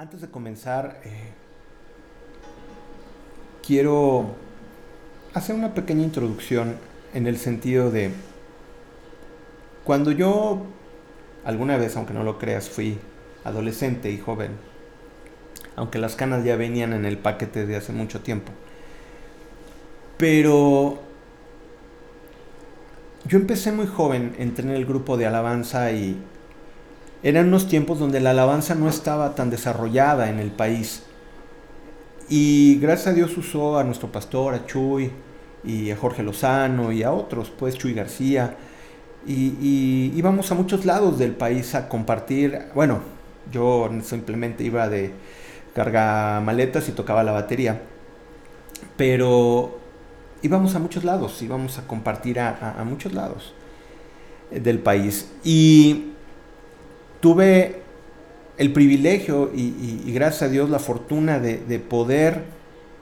Antes de comenzar, eh, quiero hacer una pequeña introducción en el sentido de cuando yo alguna vez, aunque no lo creas, fui adolescente y joven, aunque las canas ya venían en el paquete de hace mucho tiempo. Pero yo empecé muy joven, entré en el grupo de alabanza y eran unos tiempos donde la alabanza no estaba tan desarrollada en el país. Y gracias a Dios usó a nuestro pastor, a Chuy, y a Jorge Lozano, y a otros, pues Chuy García. Y, íbamos a muchos lados del país a compartir. Bueno, yo simplemente iba de carga maletas y tocaba la batería. Pero íbamos a muchos lados, íbamos a compartir a, muchos lados del país. Y tuve el privilegio y, gracias a Dios la fortuna de, poder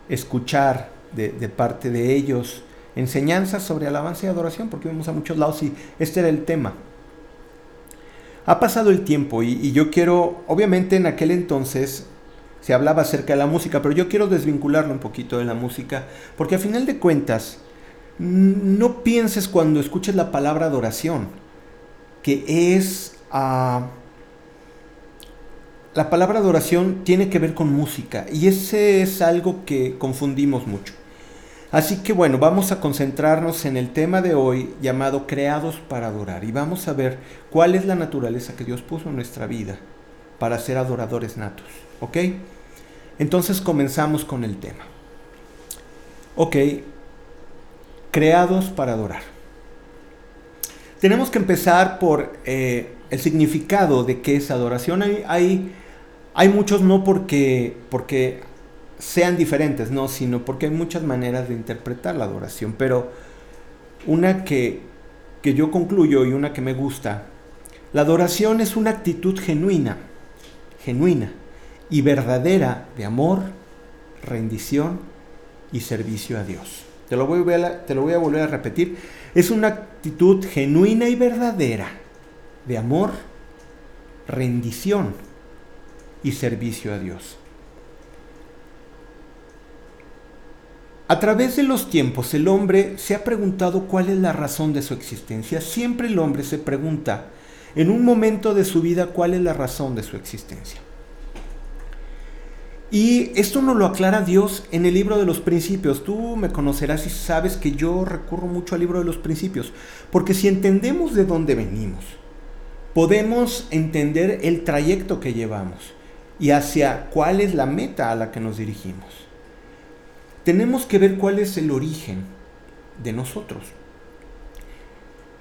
escuchar de, parte de ellos enseñanzas sobre alabanza y adoración, porque íbamos a muchos lados y este era el tema. Ha pasado el tiempo y, y yo quiero, obviamente en aquel entonces se hablaba acerca de la música, pero yo quiero desvincularlo un poquito de la música, porque a final de cuentas, no pienses cuando escuches la palabra adoración, que es... Uh, la palabra adoración tiene que ver con música y ese es algo que confundimos mucho. Así que bueno, vamos a concentrarnos en el tema de hoy llamado creados para adorar y vamos a ver cuál es la naturaleza que Dios puso en nuestra vida para ser adoradores natos. ¿Ok? Entonces comenzamos con el tema. Ok, creados para adorar. Tenemos que empezar por eh, el significado de qué es adoración. Hay, hay hay muchos no porque, porque sean diferentes, no, sino porque hay muchas maneras de interpretar la adoración. Pero una que, que yo concluyo y una que me gusta, la adoración es una actitud genuina, genuina y verdadera de amor, rendición y servicio a Dios. Te lo voy a, te lo voy a volver a repetir. Es una actitud genuina y verdadera de amor, rendición y servicio a Dios. A través de los tiempos el hombre se ha preguntado cuál es la razón de su existencia. Siempre el hombre se pregunta en un momento de su vida cuál es la razón de su existencia. Y esto nos lo aclara Dios en el libro de los principios. Tú me conocerás y sabes que yo recurro mucho al libro de los principios, porque si entendemos de dónde venimos, podemos entender el trayecto que llevamos y hacia cuál es la meta a la que nos dirigimos. Tenemos que ver cuál es el origen de nosotros.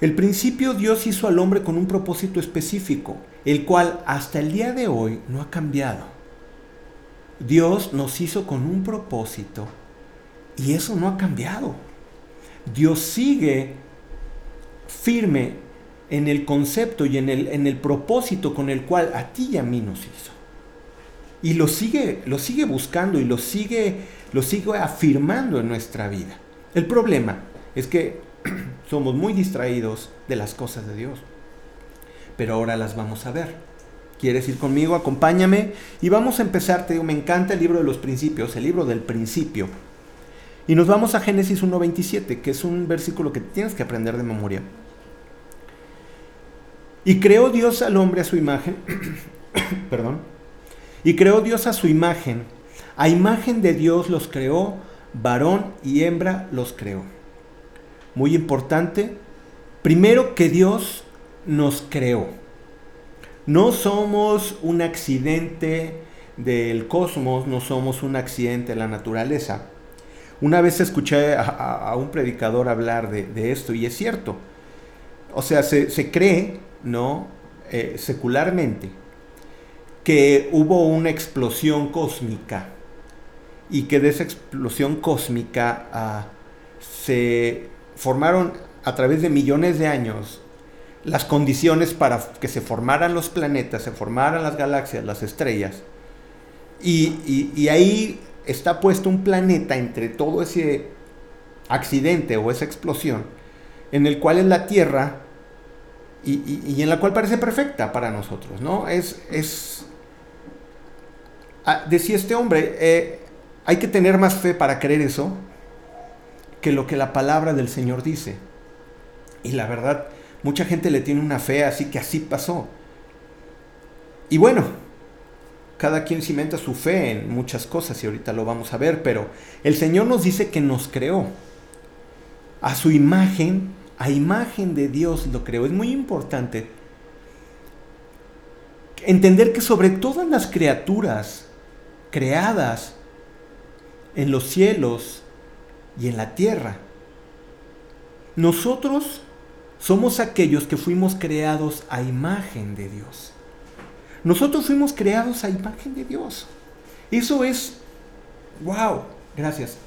El principio Dios hizo al hombre con un propósito específico, el cual hasta el día de hoy no ha cambiado. Dios nos hizo con un propósito y eso no ha cambiado. Dios sigue firme en el concepto y en el, en el propósito con el cual a ti y a mí nos hizo. Y lo sigue, lo sigue buscando y lo sigue, lo sigue afirmando en nuestra vida. El problema es que somos muy distraídos de las cosas de Dios. Pero ahora las vamos a ver. ¿Quieres ir conmigo? Acompáñame. Y vamos a empezar, te digo, me encanta el libro de los principios, el libro del principio. Y nos vamos a Génesis 1.27, que es un versículo que tienes que aprender de memoria. Y creó Dios al hombre a su imagen, perdón, y creó Dios a su imagen. A imagen de Dios los creó, varón y hembra los creó. Muy importante, primero que Dios nos creó. No somos un accidente del cosmos, no somos un accidente de la naturaleza. Una vez escuché a, un predicador hablar de, esto y es cierto. O sea, se, cree, ¿no? Eh, secularmente, que hubo una explosión cósmica y que de esa explosión cósmica ah, se formaron a través de millones de años las condiciones para que se formaran los planetas, se formaran las galaxias, las estrellas. Y, ahí está puesto un planeta entre todo ese accidente o esa explosión, en el cual es la Tierra y, en la cual parece perfecta para nosotros, ¿no? Es, es ah, decía este hombre, eh, hay que tener más fe para creer eso que lo que la palabra del Señor dice. Y la verdad, mucha gente le tiene una fe así que así pasó. Y bueno, cada quien cimenta su fe en muchas cosas y ahorita lo vamos a ver, pero el Señor nos dice que nos creó. A su imagen, a imagen de Dios lo creó. Es muy importante entender que sobre todas las criaturas creadas en los cielos y en la tierra, nosotros somos aquellos que fuimos creados a imagen de Dios. Nosotros fuimos creados a imagen de Dios. Eso es, wow, gracias.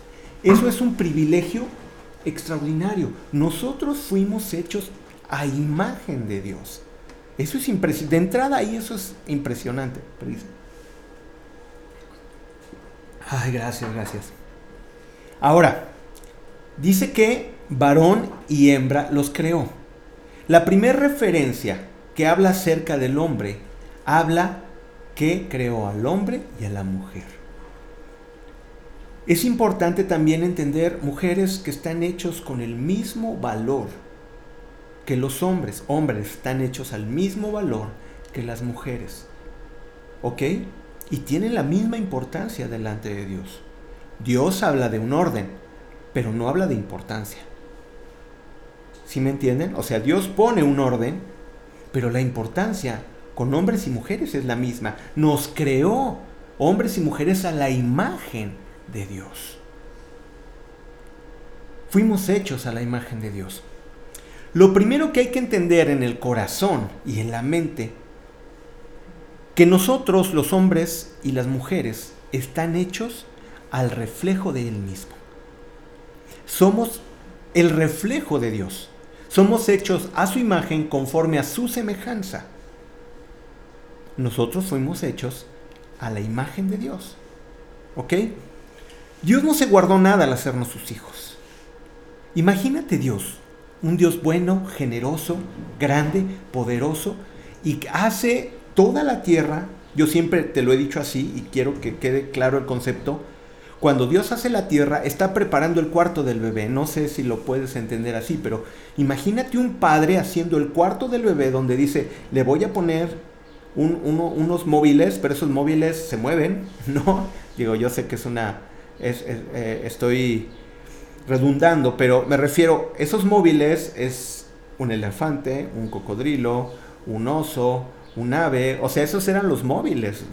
Eso es un privilegio extraordinario. Nosotros fuimos hechos a imagen de Dios. Eso es impresionante. De entrada ahí eso es impresionante. Ay, gracias, gracias. Ahora, dice que varón y hembra los creó. La primera referencia que habla acerca del hombre habla que creó al hombre y a la mujer. Es importante también entender mujeres que están hechos con el mismo valor que los hombres. Hombres están hechos al mismo valor que las mujeres. ¿Ok? Y tienen la misma importancia delante de Dios. Dios habla de un orden, pero no habla de importancia. ¿Sí me entienden? O sea, Dios pone un orden, pero la importancia con hombres y mujeres es la misma. Nos creó hombres y mujeres a la imagen de Dios. Fuimos hechos a la imagen de Dios. Lo primero que hay que entender en el corazón y en la mente, que nosotros los hombres y las mujeres están hechos al reflejo de Él mismo. Somos el reflejo de Dios. Somos hechos a su imagen conforme a su semejanza nosotros fuimos hechos a la imagen de Dios. ¿Ok? Dios no se guardó nada al hacernos sus hijos. Imagínate Dios, un Dios bueno, generoso, grande, poderoso, y hace toda la tierra, yo siempre te lo he dicho así y quiero que quede claro el concepto, cuando Dios hace la tierra, está preparando el cuarto del bebé. No sé si lo puedes entender así, pero imagínate un padre haciendo el cuarto del bebé donde dice, le voy a poner unos móviles, pero esos móviles se mueven, ¿no? Digo, yo sé que es una... Eh, estoy redundando, pero me refiero, esos móviles es un elefante, un cocodrilo, un oso, un ave, o sea, esos eran los móviles,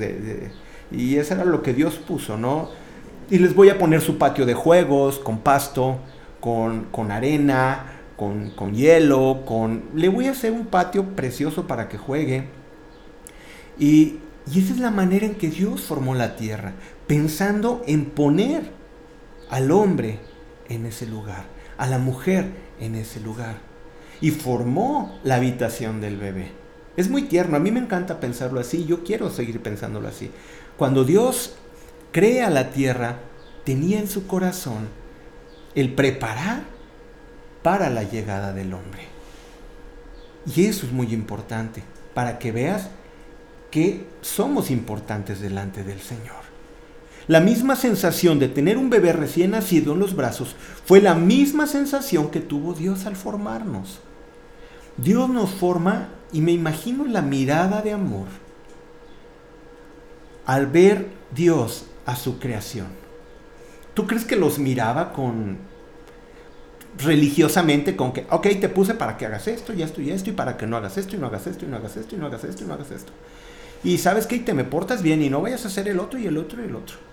y eso era lo que Dios puso, ¿no? Y les voy a poner su patio de juegos, con pasto, con, con arena, con, con hielo, con... Le voy a hacer un patio precioso para que juegue y, esa es la manera en que Dios formó la tierra, pensando en poner al hombre en ese lugar, a la mujer en ese lugar. Y formó la habitación del bebé. Es muy tierno, a mí me encanta pensarlo así, yo quiero seguir pensándolo así. Cuando Dios crea la tierra, tenía en su corazón el preparar para la llegada del hombre. Y eso es muy importante, para que veas que somos importantes delante del Señor. La misma sensación de tener un bebé recién nacido en los brazos fue la misma sensación que tuvo Dios al formarnos. Dios nos forma y me imagino la mirada de amor al ver Dios a su creación. ¿Tú crees que los miraba con religiosamente con que, ok, te puse para que hagas esto y esto y esto y para que no hagas esto y no hagas esto y no hagas esto y no hagas esto y no hagas esto? y sabes que te me portas bien y no vayas a hacer el otro y el otro y el otro.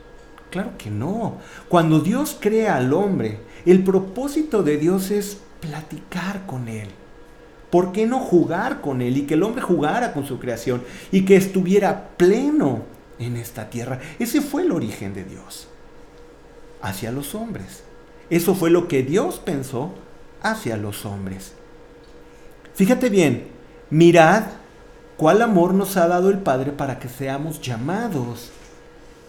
Claro que no. Cuando Dios crea al hombre, el propósito de Dios es platicar con él. ¿Por qué no jugar con él y que el hombre jugara con su creación y que estuviera pleno en esta tierra? Ese fue el origen de Dios hacia los hombres. Eso fue lo que Dios pensó hacia los hombres. Fíjate bien, mirad ¿Cuál amor nos ha dado el Padre para que seamos llamados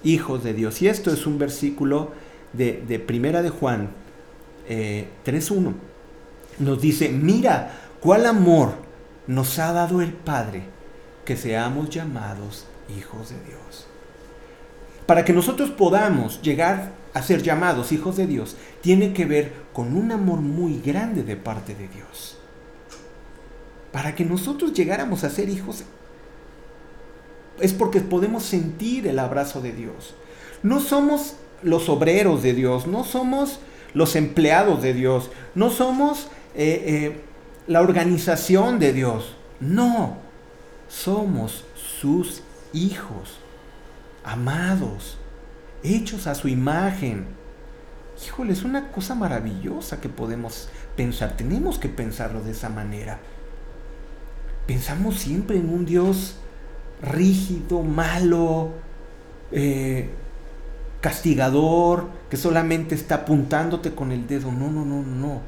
hijos de Dios? Y esto es un versículo de, Primera de Juan 3.1. Eh, nos dice, mira, ¿cuál amor nos ha dado el Padre que seamos llamados hijos de Dios? para que nosotros podamos llegar a ser llamados hijos de Dios, tiene que ver con un amor muy grande de parte de Dios. Para que nosotros llegáramos a ser hijos, es porque podemos sentir el abrazo de Dios. No somos los obreros de Dios, no somos los empleados de Dios, no somos eh, eh, la organización de Dios, no, somos sus hijos, amados, hechos a su imagen. Híjole, es una cosa maravillosa que podemos pensar, tenemos que pensarlo de esa manera. Pensamos siempre en un Dios rígido, malo, eh, castigador, que solamente está apuntándote con el dedo. No, no, no, no.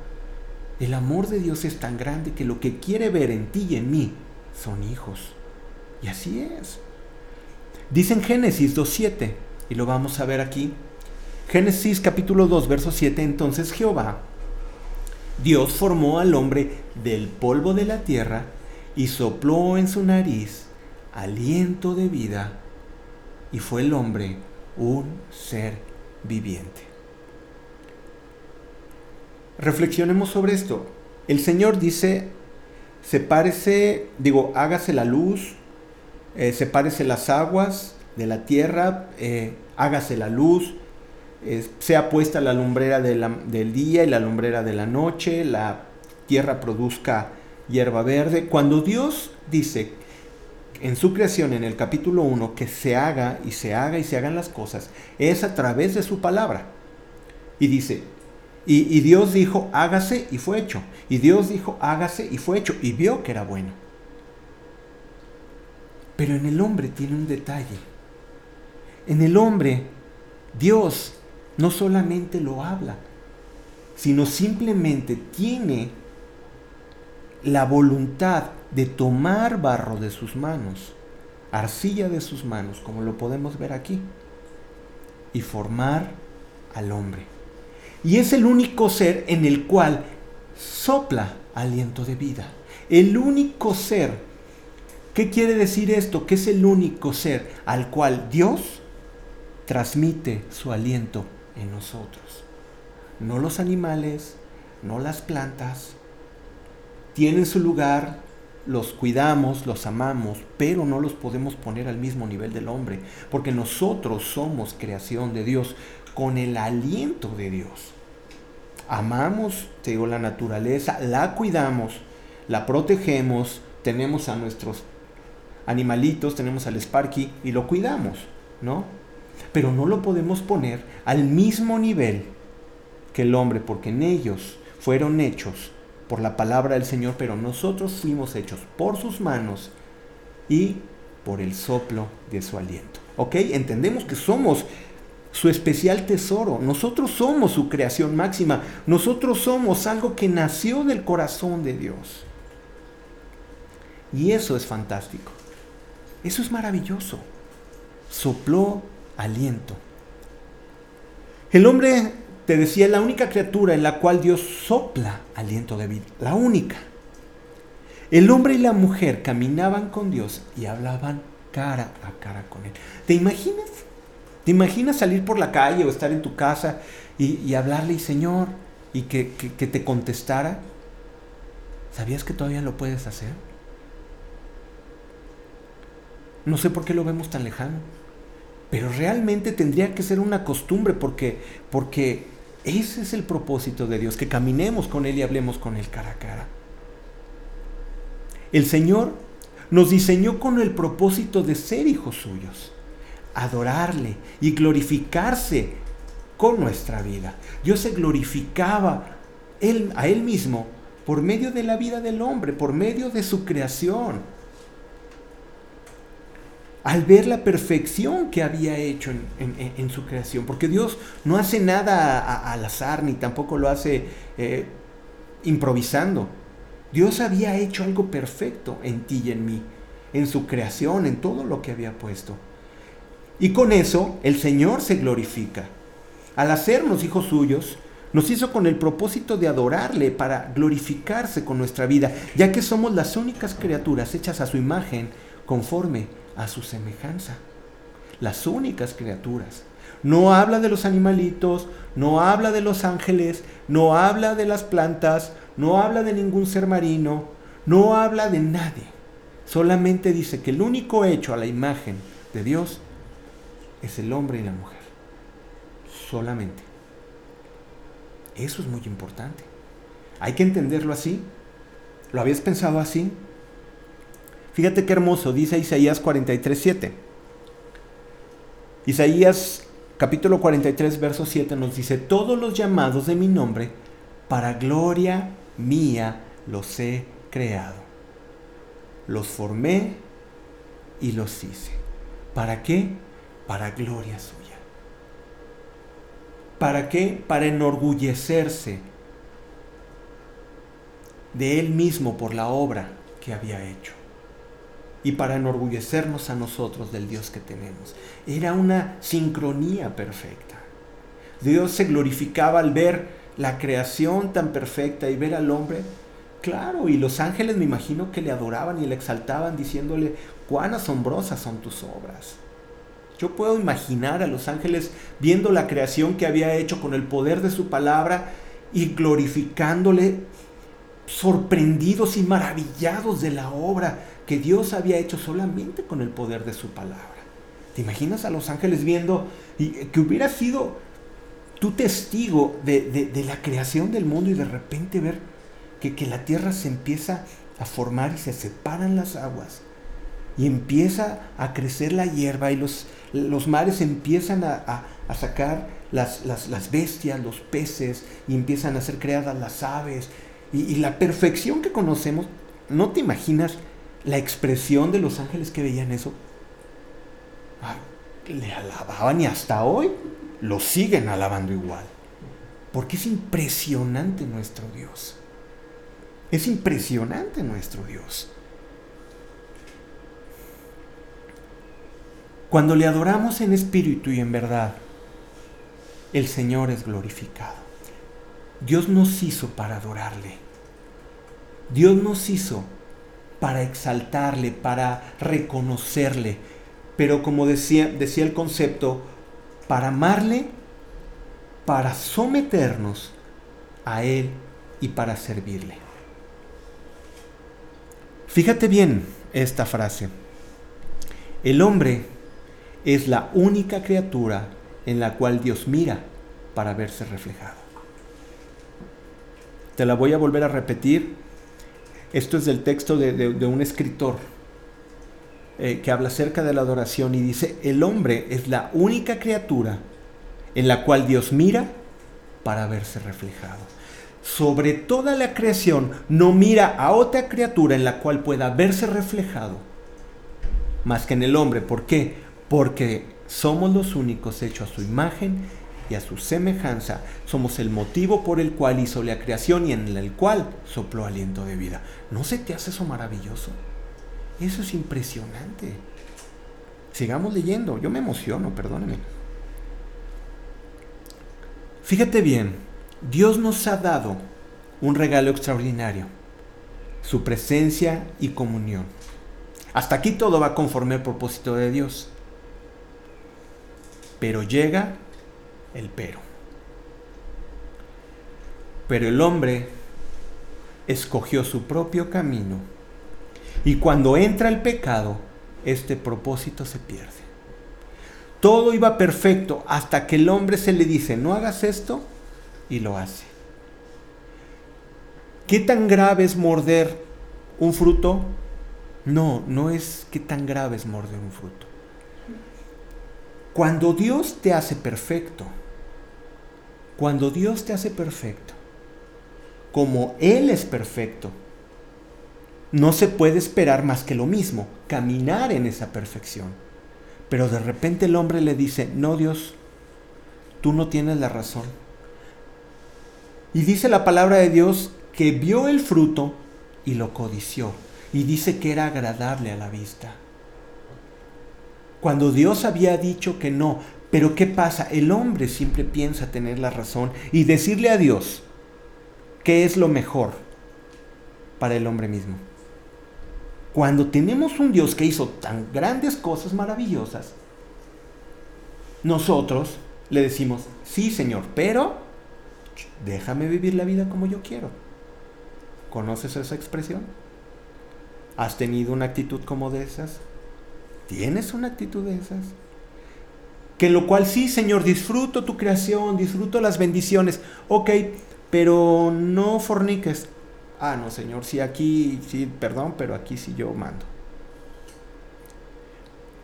El amor de Dios es tan grande que lo que quiere ver en ti y en mí son hijos. Y así es. Dice en Génesis 2.7, y lo vamos a ver aquí. Génesis capítulo 2, verso 7, entonces Jehová, Dios formó al hombre del polvo de la tierra y sopló en su nariz aliento de vida, y fue el hombre un ser viviente. Reflexionemos sobre esto. El Señor dice, sepárese, digo, hágase la luz, eh, sepárese las aguas de la tierra, eh, hágase la luz, eh, sea puesta la lumbrera del día y la lumbrera de la noche, la tierra produzca hierba verde. Cuando Dios dice en su creación, en el capítulo 1, que se haga y se haga y se hagan las cosas, es a través de su palabra. Y dice, y, Dios dijo, hágase y fue hecho. Y Dios dijo, hágase y fue hecho. Y vio que era bueno. Pero en el hombre tiene un detalle. En el hombre, Dios no solamente lo habla, sino simplemente tiene la voluntad de tomar barro de sus manos, arcilla de sus manos, como lo podemos ver aquí, y formar al hombre. Y es el único ser en el cual sopla aliento de vida. El único ser. ¿Qué quiere decir esto? Que es el único ser al cual Dios transmite su aliento en nosotros. No los animales, no las plantas, tienen su lugar, los cuidamos, los amamos, pero no los podemos poner al mismo nivel del hombre, porque nosotros somos creación de Dios con el aliento de Dios. Amamos, te digo, la naturaleza, la cuidamos, la protegemos, tenemos a nuestros animalitos, tenemos al Sparky y lo cuidamos, ¿no? Pero no lo podemos poner al mismo nivel que el hombre, porque en ellos fueron hechos por la palabra del Señor, pero nosotros fuimos hechos por sus manos y por el soplo de su aliento. ¿Ok? Entendemos que somos su especial tesoro. Nosotros somos su creación máxima. Nosotros somos algo que nació del corazón de Dios. Y eso es fantástico. Eso es maravilloso. Sopló aliento. El hombre te decía, la única criatura en la cual Dios sopla aliento de vida, la única. El hombre y la mujer caminaban con Dios y hablaban cara a cara con Él. ¿Te imaginas? ¿Te imaginas salir por la calle o estar en tu casa y, hablarle, y Señor, y que, que te contestara? ¿Sabías que todavía lo puedes hacer? No sé por qué lo vemos tan lejano, pero realmente tendría que ser una costumbre porque, porque ese es el propósito de Dios, que caminemos con Él y hablemos con Él cara a cara. El Señor nos diseñó con el propósito de ser hijos suyos, adorarle y glorificarse con nuestra vida. Dios se glorificaba a Él mismo por medio de la vida del hombre, por medio de su creación al ver la perfección que había hecho en, su creación, porque Dios no hace nada al azar ni tampoco lo hace eh, improvisando. Dios había hecho algo perfecto en ti y en mí, en su creación, en todo lo que había puesto. Y con eso el Señor se glorifica. Al hacernos hijos suyos, nos hizo con el propósito de adorarle para glorificarse con nuestra vida, ya que somos las únicas criaturas hechas a su imagen conforme a su semejanza. las únicas criaturas. No habla de los animalitos, no habla de los ángeles, no habla de las plantas, no habla de ningún ser marino, no habla de nadie. Solamente dice que el único hecho a la imagen de Dios es el hombre y la mujer. Solamente. Eso es muy importante. Hay que entenderlo así. ¿Lo habías pensado así? Fíjate qué hermoso, dice Isaías 43, Isaías capítulo 43, verso 7 nos dice, todos los llamados de mi nombre, para gloria mía los he creado. Los formé y los hice. ¿Para qué? Para gloria suya. ¿Para qué? Para enorgullecerse de Él mismo por la obra que había hecho. Y para enorgullecernos a nosotros del Dios que tenemos. Era una sincronía perfecta. Dios se glorificaba al ver la creación tan perfecta y ver al hombre. Claro, y los ángeles me imagino que le adoraban y le exaltaban diciéndole, cuán asombrosas son tus obras. Yo puedo imaginar a los ángeles viendo la creación que había hecho con el poder de su palabra y glorificándole, sorprendidos y maravillados de la obra que Dios había hecho solamente con el poder de su palabra. ¿Te imaginas a los ángeles viendo y que hubiera sido tu testigo de, la creación del mundo y de repente ver que, que la tierra se empieza a formar y se separan las aguas y empieza a crecer la hierba y los, los mares empiezan a, sacar las, bestias, los peces, y empiezan a ser creadas las aves. Y, la perfección que conocemos, ¿no te imaginas la expresión de los ángeles que veían eso? Le alababan y hasta hoy lo siguen alabando igual. Porque es impresionante nuestro Dios. Es impresionante nuestro Dios. Cuando le adoramos en espíritu y en verdad, el Señor es glorificado. Dios nos hizo para adorarle. Dios nos hizo para exaltarle, para reconocerle. Pero como decía, el concepto, para amarle, para someternos a Él y para servirle. Fíjate bien esta frase. El hombre es la única criatura en la cual Dios mira para verse reflejado. Te la voy a volver a repetir. Esto es del texto de, un escritor eh, que habla acerca de la adoración y dice, el hombre es la única criatura en la cual Dios mira para verse reflejado. Sobre toda la creación no mira a otra criatura en la cual pueda verse reflejado más que en el hombre. ¿Por qué? porque somos los únicos hechos a su imagen y a su semejanza. Somos el motivo por el cual hizo la creación y en el cual sopló aliento de vida. ¿No se te hace eso maravilloso? Eso es impresionante. Sigamos leyendo, yo me emociono, perdóneme. Fíjate bien, Dios nos ha dado un regalo extraordinario, su presencia y comunión. Hasta aquí todo va conforme al propósito de Dios. Pero llega el pero. Pero el hombre escogió su propio camino. Y cuando entra el pecado, este propósito se pierde. Todo iba perfecto hasta que el hombre se le dice, no hagas esto, y lo hace. ¿Qué tan grave es morder un fruto? No, no es qué tan grave es morder un fruto. Cuando Dios te hace perfecto, cuando Dios te hace perfecto, como Él es perfecto, no se puede esperar más que lo mismo, caminar en esa perfección. Pero de repente el hombre le dice, no Dios, tú no tienes la razón. Y dice la palabra de Dios que vio el fruto y lo codició. Y dice que era agradable a la vista cuando Dios había dicho que no. Pero ¿qué pasa? El hombre siempre piensa tener la razón y decirle a Dios qué es lo mejor para el hombre mismo. Cuando tenemos un Dios que hizo tan grandes cosas maravillosas, nosotros le decimos, sí Señor, pero déjame vivir la vida como yo quiero. ¿Conoces esa expresión? ¿Has tenido una actitud como de esas? ¿Tienes una actitud de esas? Que lo cual sí, Señor, disfruto tu creación, disfruto las bendiciones. Ok, pero no forniques. Ah, no, Señor, sí aquí, sí, perdón, pero aquí sí yo mando.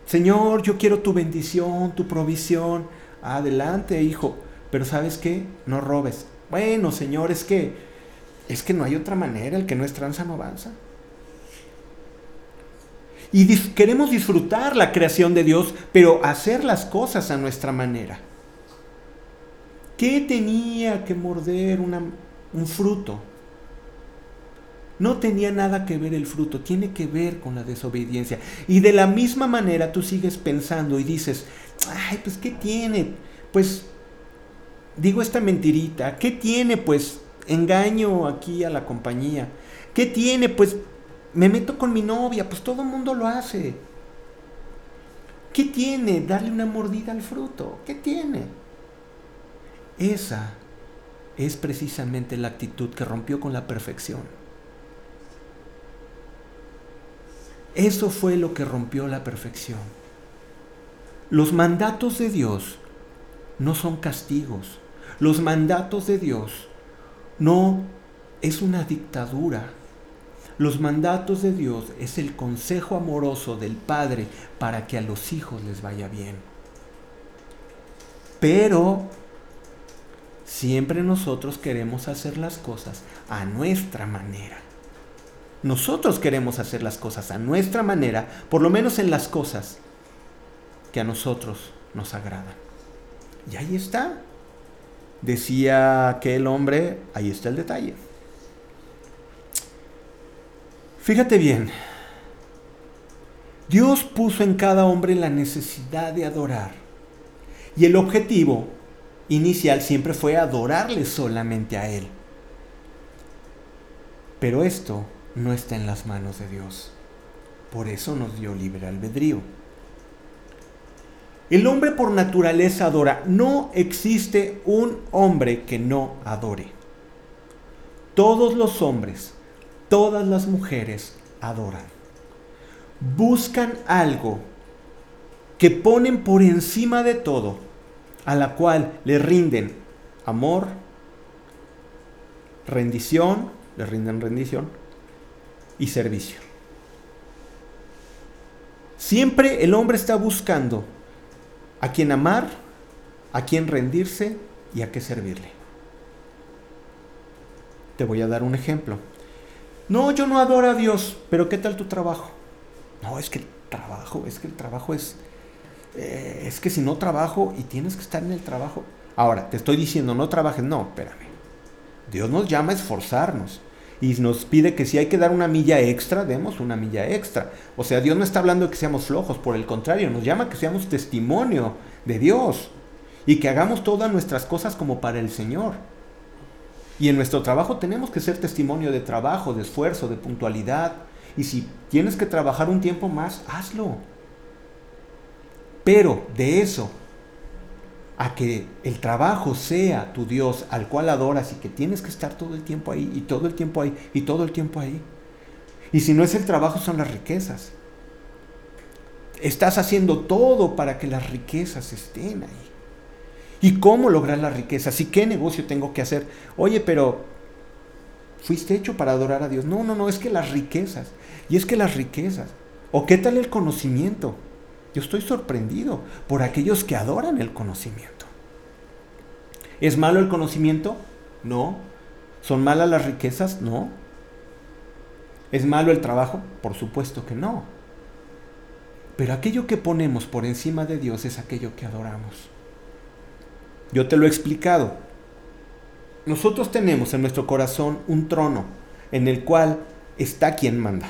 Señor, yo quiero tu bendición, tu provisión. Adelante, hijo. Pero ¿sabes qué? No robes. Bueno, Señor, es que es que no hay otra manera, el que no es tranza no avanza. Y queremos disfrutar la creación de Dios, pero hacer las cosas a nuestra manera. ¿Qué tenía que morder un fruto? No tenía nada que ver el fruto, tiene que ver con la desobediencia. Y de la misma manera tú sigues pensando y dices, ay, pues ¿qué tiene? Pues digo esta mentirita, ¿qué tiene? Pues engaño aquí a la compañía. ¿Qué tiene? Pues me meto con mi novia, pues todo el mundo lo hace. ¿Qué tiene darle una mordida al fruto? ¿Qué tiene? Esa es precisamente la actitud que rompió con la perfección. Eso fue lo que rompió la perfección. Los mandatos de Dios no son castigos. Los mandatos de Dios no es una dictadura. Los mandatos de Dios es el consejo amoroso del Padre para que a los hijos les vaya bien. Pero siempre nosotros queremos hacer las cosas a nuestra manera. Nosotros queremos hacer las cosas a nuestra manera, por lo menos en las cosas que a nosotros nos agradan. Y ahí está. Decía aquel hombre, ahí está el detalle. Fíjate bien, Dios puso en cada hombre la necesidad de adorar. Y el objetivo inicial siempre fue adorarle solamente a Él. Pero esto no está en las manos de Dios. Por eso nos dio libre albedrío. El hombre por naturaleza adora. No existe un hombre que no adore. Todos los hombres todas las mujeres adoran. Buscan algo que ponen por encima de todo, a la cual le rinden amor, rendición, le rinden rendición y servicio. Siempre el hombre está buscando a quien amar, a quien rendirse y a qué servirle. Te voy a dar un ejemplo. No, yo no adoro a Dios, pero ¿qué tal tu trabajo? No, es que el trabajo, es que el trabajo es... Eh, es que si no trabajo y tienes que estar en el trabajo... Ahora, te estoy diciendo, no trabajes, no, espérame. Dios nos llama a esforzarnos y nos pide que si hay que dar una milla extra, demos una milla extra. O sea, Dios no está hablando de que seamos flojos, por el contrario, nos llama a que seamos testimonio de Dios y que hagamos todas nuestras cosas como para el Señor. Y en nuestro trabajo tenemos que ser testimonio de trabajo, de esfuerzo, de puntualidad. Y si tienes que trabajar un tiempo más, hazlo. Pero de eso a que el trabajo sea tu Dios al cual adoras y que tienes que estar todo el tiempo ahí y todo el tiempo ahí y todo el tiempo ahí. Y si no es el trabajo son las riquezas. Estás haciendo todo para que las riquezas estén ahí. ¿Y cómo lograr la riqueza? ¿Y qué negocio tengo que hacer? Oye, pero fuiste hecho para adorar a Dios. No, no, no, es que las riquezas. Y es que las riquezas. ¿O qué tal el conocimiento? Yo estoy sorprendido por aquellos que adoran el conocimiento. ¿Es malo el conocimiento? No. ¿Son malas las riquezas? No. ¿Es malo el trabajo? Por supuesto que no. Pero aquello que ponemos por encima de Dios es aquello que adoramos. Yo te lo he explicado. Nosotros tenemos en nuestro corazón un trono en el cual está quien manda.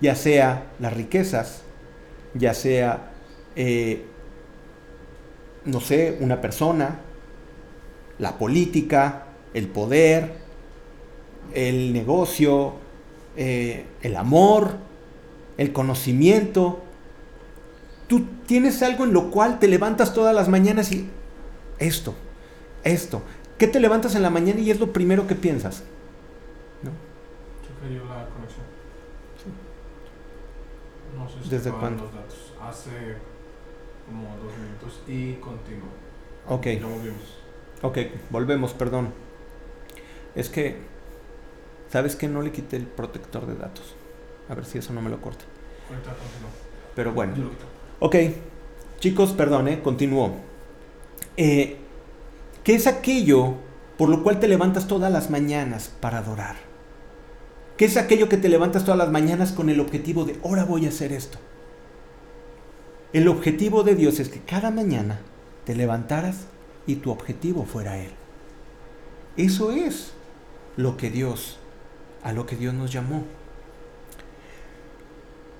Ya sea las riquezas, ya sea, eh, no sé, una persona, la política, el poder, el negocio, eh, el amor, el conocimiento. Tú tienes algo en lo cual te levantas todas las mañanas y esto, esto. ¿Qué te levantas en la mañana y es lo primero que piensas? ¿No? Yo la conexión. No sé si ¿Desde cuándo? Los datos. Hace como dos minutos y continuo. Ok. Volvimos. Ok, volvemos, perdón. Es que, ¿sabes que No le quité el protector de datos. A ver si eso no me lo corta. Pero bueno. Ok, chicos, perdón, ¿eh? continúo. Eh, ¿Qué es aquello por lo cual te levantas todas las mañanas para adorar? ¿Qué es aquello que te levantas todas las mañanas con el objetivo de, ahora voy a hacer esto? El objetivo de Dios es que cada mañana te levantaras y tu objetivo fuera Él. Eso es lo que Dios, a lo que Dios nos llamó.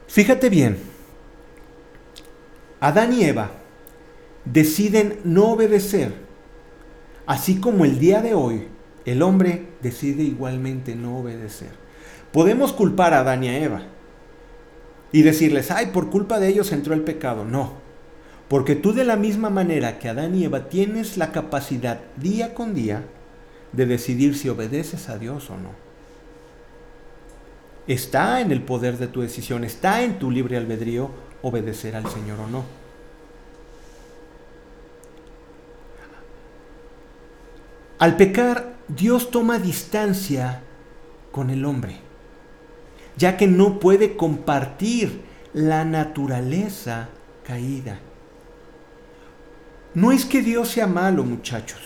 Fíjate bien, Adán y Eva deciden no obedecer, así como el día de hoy el hombre decide igualmente no obedecer. Podemos culpar a Adán y a Eva y decirles, ay, por culpa de ellos entró el pecado. No, porque tú de la misma manera que Adán y Eva tienes la capacidad día con día de decidir si obedeces a Dios o no. Está en el poder de tu decisión, está en tu libre albedrío obedecer al Señor o no. Al pecar, Dios toma distancia con el hombre, ya que no puede compartir la naturaleza caída. No es que Dios sea malo, muchachos.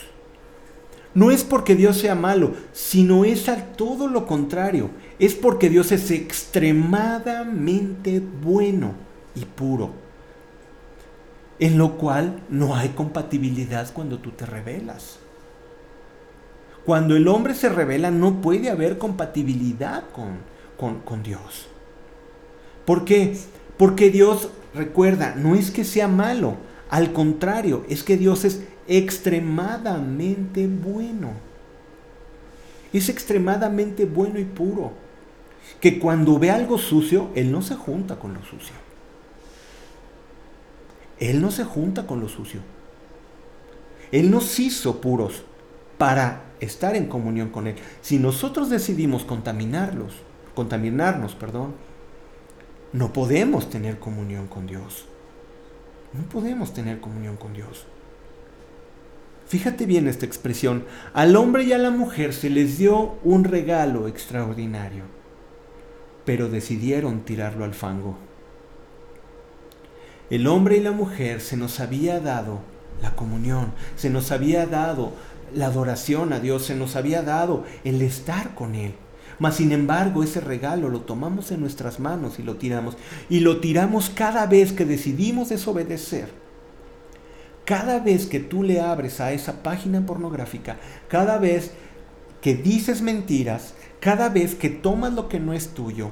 No es porque Dios sea malo, sino es al todo lo contrario. Es porque Dios es extremadamente bueno y puro. En lo cual no hay compatibilidad cuando tú te rebelas. Cuando el hombre se revela no puede haber compatibilidad con, con, Dios. ¿Por qué? Porque Dios, recuerda, no es que sea malo, al contrario, es que Dios es extremadamente bueno. Es extremadamente bueno y puro. Que cuando ve algo sucio, Él no se junta con lo sucio. Él no se junta con lo sucio. Él nos hizo puros para estar en comunión con Él. Si nosotros decidimos contaminarlos, contaminarnos, perdón, no podemos tener comunión con Dios. No podemos tener comunión con Dios. Fíjate bien esta expresión. Al hombre y a la mujer se les dio un regalo extraordinario, pero decidieron tirarlo al fango. El hombre y la mujer se nos había dado la comunión, se nos había dado la adoración a Dios, se nos había dado el estar con Él. Mas sin embargo, ese regalo lo tomamos en nuestras manos y lo tiramos. Y lo tiramos cada vez que decidimos desobedecer. Cada vez que tú le abres a esa página pornográfica, cada vez que dices mentiras, cada vez que tomas lo que no es tuyo,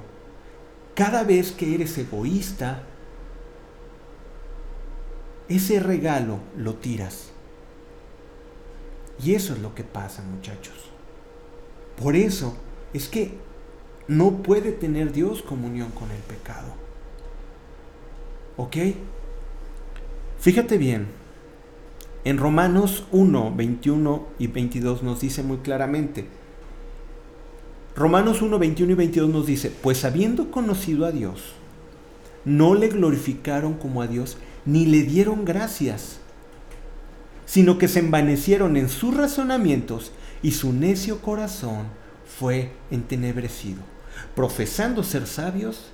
cada vez que eres egoísta, ese regalo lo tiras. Y eso es lo que pasa, muchachos. Por eso es que no puede tener Dios comunión con el pecado. ¿Ok? Fíjate bien, en Romanos 1, 21 y 22 nos dice muy claramente, Romanos 1, 21 y 22 nos dice, pues habiendo conocido a Dios, no le glorificaron como a Dios, ni le dieron gracias, sino que se envanecieron en sus razonamientos y su necio corazón fue entenebrecido. Profesando ser sabios,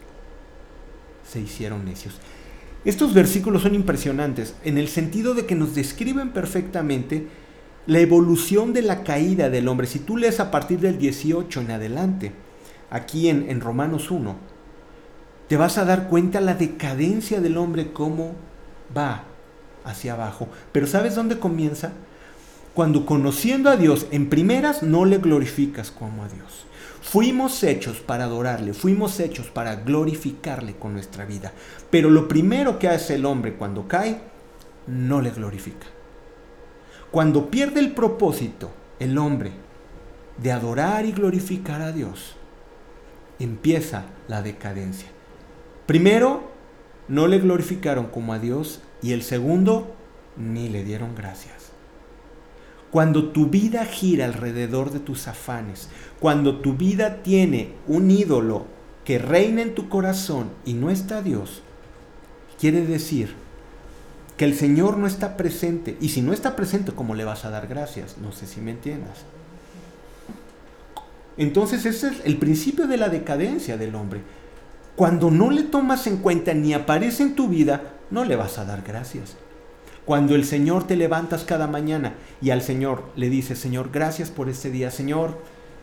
se hicieron necios. Estos versículos son impresionantes en el sentido de que nos describen perfectamente la evolución de la caída del hombre. Si tú lees a partir del 18 en adelante, aquí en, en Romanos 1, te vas a dar cuenta la decadencia del hombre, cómo va hacia abajo. Pero ¿sabes dónde comienza? Cuando conociendo a Dios en primeras no le glorificas como a Dios. Fuimos hechos para adorarle, fuimos hechos para glorificarle con nuestra vida. Pero lo primero que hace el hombre cuando cae, no le glorifica. Cuando pierde el propósito, el hombre, de adorar y glorificar a Dios, empieza la decadencia. Primero, no le glorificaron como a Dios y el segundo ni le dieron gracias. Cuando tu vida gira alrededor de tus afanes, cuando tu vida tiene un ídolo que reina en tu corazón y no está Dios, quiere decir que el Señor no está presente. Y si no está presente, ¿cómo le vas a dar gracias? No sé si me entiendas. Entonces ese es el principio de la decadencia del hombre. Cuando no le tomas en cuenta ni aparece en tu vida, no le vas a dar gracias. Cuando el Señor te levantas cada mañana y al Señor le dices, Señor, gracias por este día, Señor,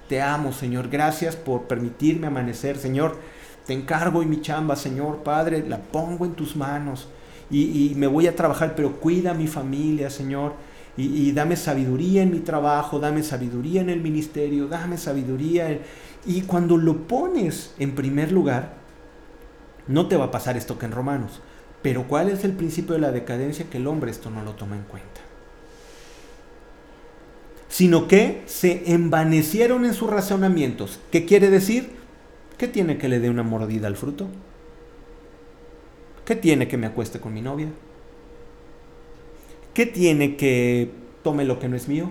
te amo, Señor, gracias por permitirme amanecer, Señor, te encargo y mi chamba, Señor, Padre, la pongo en tus manos y, me voy a trabajar, pero cuida a mi familia, Señor, y, y, dame sabiduría en mi trabajo, dame sabiduría en el ministerio, dame sabiduría. Y cuando lo pones en primer lugar, no te va a pasar esto que en Romanos. Pero ¿cuál es el principio de la decadencia? Que el hombre esto no lo toma en cuenta. Sino que se envanecieron en sus razonamientos. ¿Qué quiere decir? ¿Qué tiene que le dé una mordida al fruto? ¿Qué tiene que me acueste con mi novia? ¿Qué tiene que tome lo que no es mío?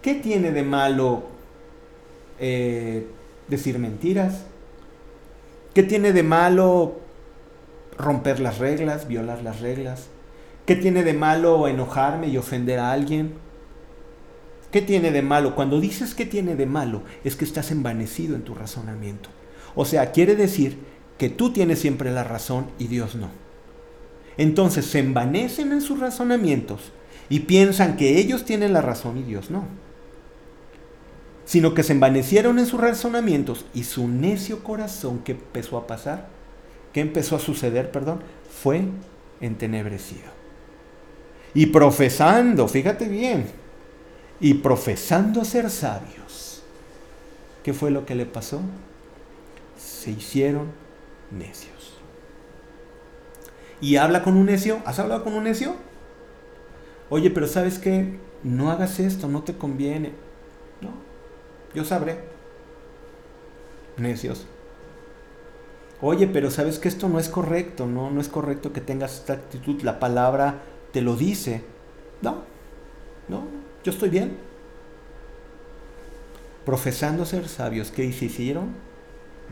¿Qué tiene de malo eh, decir mentiras? ¿Qué tiene de malo romper las reglas, violar las reglas? ¿Qué tiene de malo enojarme y ofender a alguien? ¿Qué tiene de malo? Cuando dices que tiene de malo, es que estás envanecido en tu razonamiento. O sea, quiere decir que tú tienes siempre la razón y Dios no. Entonces se envanecen en sus razonamientos y piensan que ellos tienen la razón y Dios no. Sino que se envanecieron en sus razonamientos y su necio corazón, que empezó a pasar? ¿Qué empezó a suceder, perdón? Fue entenebrecido. Y profesando, fíjate bien, y profesando ser sabios, ¿qué fue lo que le pasó? Se hicieron necios. Y habla con un necio, ¿has hablado con un necio? Oye, pero sabes qué, no hagas esto, no te conviene. No, yo sabré. Necios oye, pero sabes que esto no es correcto, no, no es correcto que tengas esta actitud, la palabra te lo dice. No, no, yo estoy bien. Profesando ser sabios, ¿qué hicieron?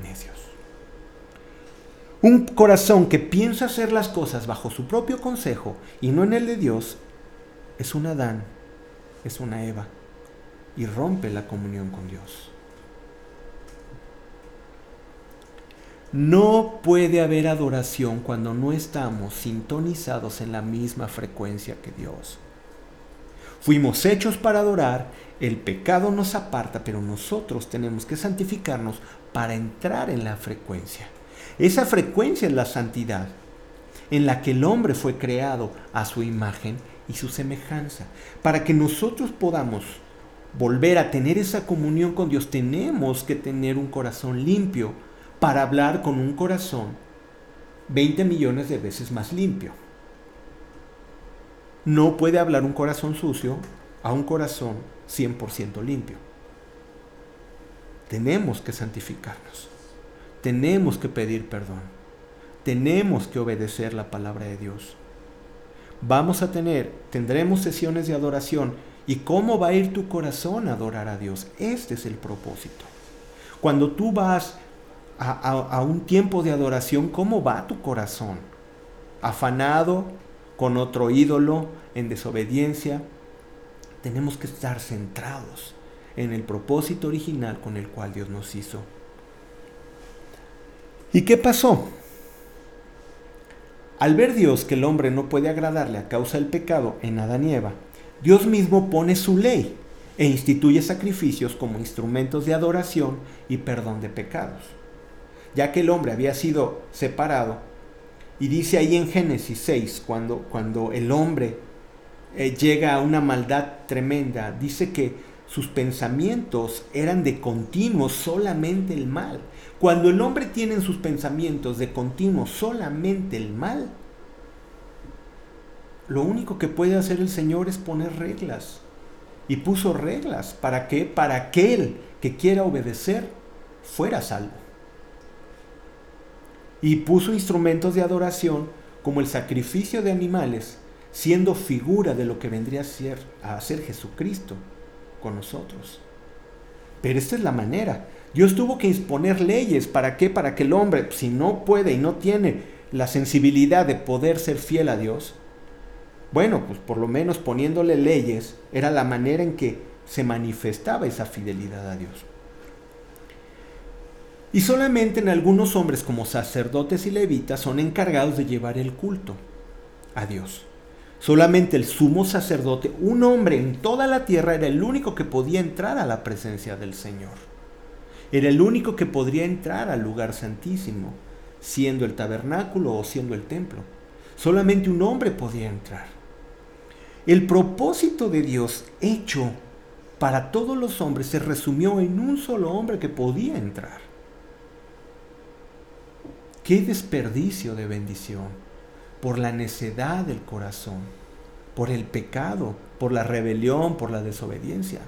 Necios. Un corazón que piensa hacer las cosas bajo su propio consejo y no en el de Dios, es un Adán, es una Eva, y rompe la comunión con Dios. No puede haber adoración cuando no estamos sintonizados en la misma frecuencia que Dios. Fuimos hechos para adorar, el pecado nos aparta, pero nosotros tenemos que santificarnos para entrar en la frecuencia. Esa frecuencia es la santidad, en la que el hombre fue creado a su imagen y su semejanza. Para que nosotros podamos volver a tener esa comunión con Dios, tenemos que tener un corazón limpio para hablar con un corazón 20 millones de veces más limpio. No puede hablar un corazón sucio a un corazón 100% limpio. Tenemos que santificarnos. Tenemos que pedir perdón. Tenemos que obedecer la palabra de Dios. Vamos a tener, tendremos sesiones de adoración. ¿Y cómo va a ir tu corazón a adorar a Dios? Este es el propósito. Cuando tú vas a, un tiempo de adoración, ¿cómo va tu corazón? Afanado con otro ídolo, en desobediencia. Tenemos que estar centrados en el propósito original con el cual Dios nos hizo. ¿Y qué pasó? Al ver Dios que el hombre no puede agradarle a causa del pecado en Adán y Eva, Dios mismo pone su ley e instituye sacrificios como instrumentos de adoración y perdón de pecados ya que el hombre había sido separado. Y dice ahí en Génesis 6, cuando, cuando el hombre eh, llega a una maldad tremenda, dice que sus pensamientos eran de continuo solamente el mal. Cuando el hombre tiene en sus pensamientos de continuo solamente el mal, lo único que puede hacer el Señor es poner reglas. Y puso reglas. ¿Para que Para aquel que quiera obedecer fuera salvo. Y puso instrumentos de adoración como el sacrificio de animales, siendo figura de lo que vendría a ser, a Jesucristo con nosotros. Pero esta es la manera. Dios tuvo que imponer leyes. ¿Para qué? Para que el hombre, si no puede y no tiene la sensibilidad de poder ser fiel a Dios, bueno, pues por lo menos poniéndole leyes era la manera en que se manifestaba esa fidelidad a Dios. Y solamente en algunos hombres como sacerdotes y levitas son encargados de llevar el culto a Dios. Solamente el sumo sacerdote, un hombre en toda la tierra, era el único que podía entrar a la presencia del Señor. Era el único que podría entrar al lugar santísimo, siendo el tabernáculo o siendo el templo. Solamente un hombre podía entrar. El propósito de Dios hecho para todos los hombres se resumió en un solo hombre que podía entrar. Qué desperdicio de bendición por la necedad del corazón, por el pecado, por la rebelión, por la desobediencia.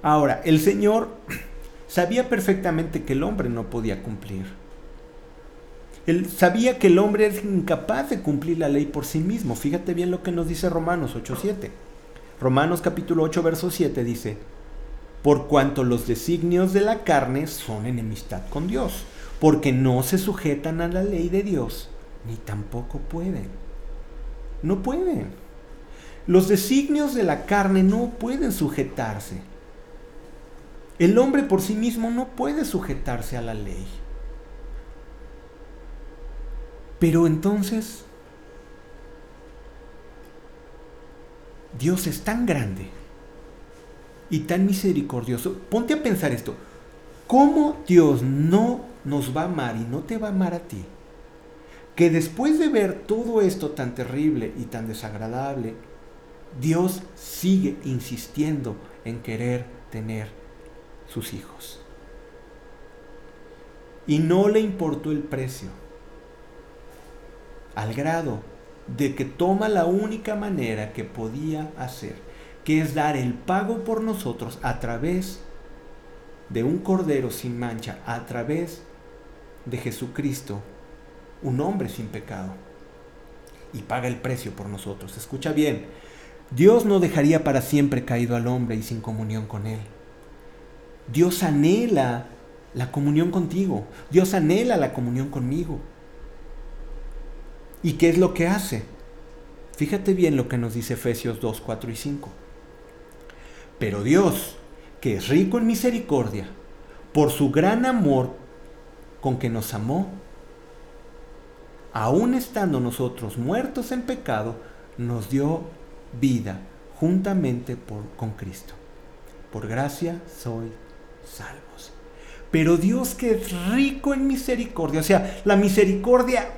Ahora, el Señor sabía perfectamente que el hombre no podía cumplir. Él sabía que el hombre es incapaz de cumplir la ley por sí mismo. Fíjate bien lo que nos dice Romanos 8.7. Romanos capítulo 8, verso 7 dice, por cuanto los designios de la carne son enemistad con Dios porque no se sujetan a la ley de Dios, ni tampoco pueden. No pueden. Los designios de la carne no pueden sujetarse. El hombre por sí mismo no puede sujetarse a la ley. Pero entonces, Dios es tan grande y tan misericordioso. Ponte a pensar esto. ¿Cómo Dios no nos va a amar y no te va a amar a ti, que después de ver todo esto tan terrible y tan desagradable, Dios sigue insistiendo en querer tener sus hijos. Y no le importó el precio, al grado de que toma la única manera que podía hacer, es dar el pago por nosotros a través de un cordero sin mancha, a través de Jesucristo, un hombre sin pecado, y paga el precio por nosotros. Escucha bien, Dios no dejaría para siempre caído al hombre y sin comunión con él. Dios anhela la comunión contigo, Dios anhela la comunión conmigo. ¿Y qué es lo que hace? Fíjate bien lo que nos dice Efesios 2, 4 y 5. Pero Dios, que es rico en misericordia, por su gran amor con que nos amó, aun estando nosotros muertos en pecado, nos dio vida juntamente con Cristo. Por gracia soy salvos. Pero Dios que es rico en misericordia, o sea, la misericordia